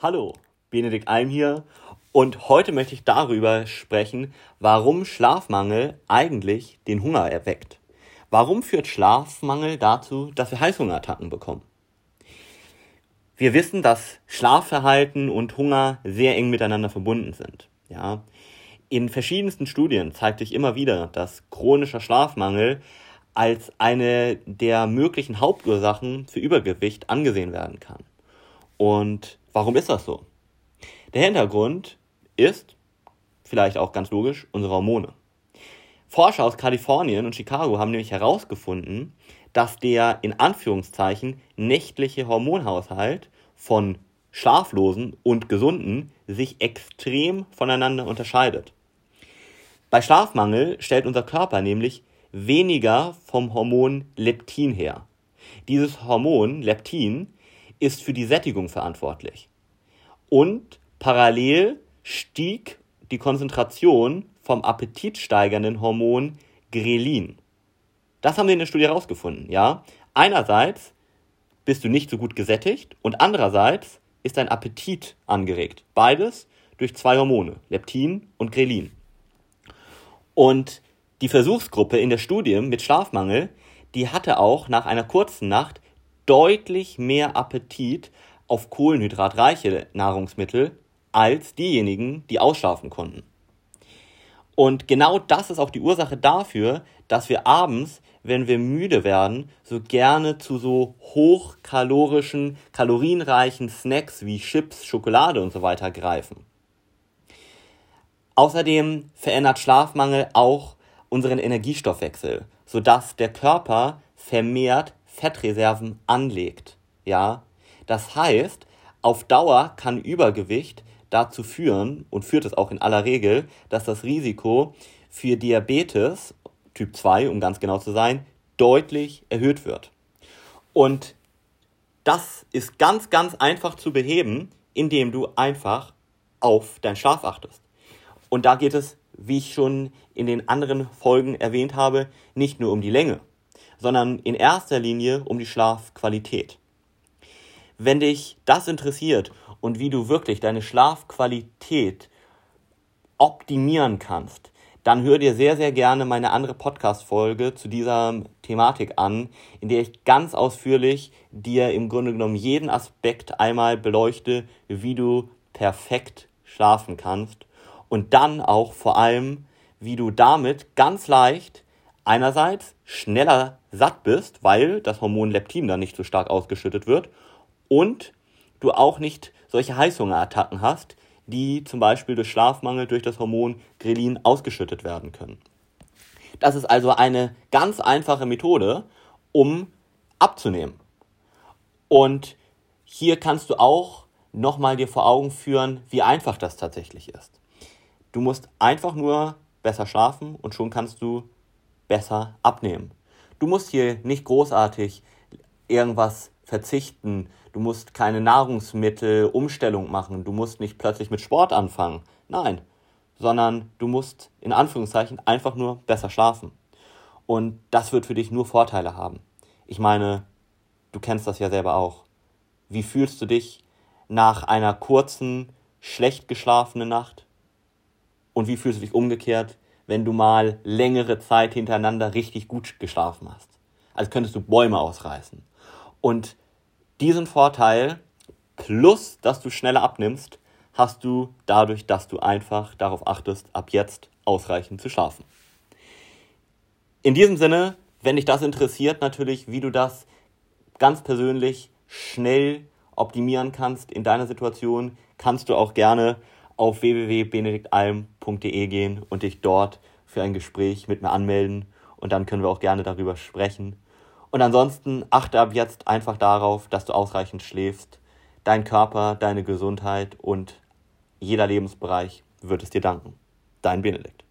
Hallo, Benedikt Alm hier und heute möchte ich darüber sprechen, warum Schlafmangel eigentlich den Hunger erweckt. Warum führt Schlafmangel dazu, dass wir Heißhungerattacken bekommen? Wir wissen, dass Schlafverhalten und Hunger sehr eng miteinander verbunden sind. Ja, in verschiedensten Studien zeigt sich immer wieder, dass chronischer Schlafmangel als eine der möglichen Hauptursachen für Übergewicht angesehen werden kann. Und warum ist das so? Der Hintergrund ist, vielleicht auch ganz logisch, unsere Hormone. Forscher aus Kalifornien und Chicago haben nämlich herausgefunden, dass der in Anführungszeichen nächtliche Hormonhaushalt von Schlaflosen und Gesunden sich extrem voneinander unterscheidet. Bei Schlafmangel stellt unser Körper nämlich weniger vom Hormon Leptin her. Dieses Hormon Leptin ist für die Sättigung verantwortlich. Und parallel stieg die Konzentration vom appetitsteigernden Hormon Grelin. Das haben wir in der Studie herausgefunden, ja. Einerseits bist du nicht so gut gesättigt und andererseits ist dein Appetit angeregt. Beides durch zwei Hormone, Leptin und Grelin. Und die Versuchsgruppe in der Studie mit Schlafmangel, die hatte auch nach einer kurzen Nacht deutlich mehr Appetit auf kohlenhydratreiche Nahrungsmittel als diejenigen, die ausschlafen konnten. Und genau das ist auch die Ursache dafür, dass wir abends, wenn wir müde werden, so gerne zu so hochkalorischen, kalorienreichen Snacks wie Chips, Schokolade und so weiter greifen. Außerdem verändert Schlafmangel auch unseren Energiestoffwechsel, sodass der Körper vermehrt Fettreserven anlegt. Ja, das heißt, auf Dauer kann Übergewicht dazu führen und führt es auch in aller Regel, dass das Risiko für Diabetes Typ 2, um ganz genau zu sein, deutlich erhöht wird. Und das ist ganz, ganz einfach zu beheben, indem du einfach auf deinen Schlaf achtest. Und da geht es, wie ich schon in den anderen Folgen erwähnt habe, nicht nur um die Länge, sondern in erster Linie um die Schlafqualität. Wenn dich das interessiert und wie du wirklich deine Schlafqualität optimieren kannst, dann hör dir sehr, sehr gerne meine andere Podcast-Folge zu dieser Thematik an, in der ich ganz ausführlich dir im Grunde genommen jeden Aspekt einmal beleuchte, wie du perfekt schlafen kannst und dann auch vor allem, wie du damit ganz leicht einerseits schneller satt bist, weil das Hormon Leptin dann nicht so stark ausgeschüttet wird und du auch nicht solche Heißhungerattacken hast, die zum Beispiel durch Schlafmangel durch das Hormon Grelin ausgeschüttet werden können. Das ist also eine ganz einfache Methode, um abzunehmen. Und hier kannst du auch nochmal dir vor Augen führen, wie einfach das tatsächlich ist. Du musst einfach nur besser schlafen und schon kannst du besser abnehmen. Du musst hier nicht großartig irgendwas verzichten. Du musst keine Nahrungsmittelumstellung machen. Du musst nicht plötzlich mit Sport anfangen. Nein, sondern du musst in Anführungszeichen einfach nur besser schlafen. Und das wird für dich nur Vorteile haben. Ich meine, du kennst das ja selber auch. Wie fühlst du dich nach einer kurzen, schlecht geschlafenen Nacht? Und wie fühlst du dich umgekehrt, wenn du mal längere Zeit hintereinander richtig gut geschlafen hast. Als könntest du Bäume ausreißen. Und diesen Vorteil plus, dass du schneller abnimmst, hast du dadurch, dass du einfach darauf achtest, ab jetzt ausreichend zu schlafen. In diesem Sinne, wenn dich das interessiert, natürlich, wie du das ganz persönlich schnell optimieren kannst in deiner Situation, kannst du auch gerne auf www.benediktalm.de gehen und dich dort für ein Gespräch mit mir anmelden und dann können wir auch gerne darüber sprechen. Und ansonsten achte ab jetzt einfach darauf, dass du ausreichend schläfst. Dein Körper, deine Gesundheit und jeder Lebensbereich wird es dir danken. Dein Benedikt.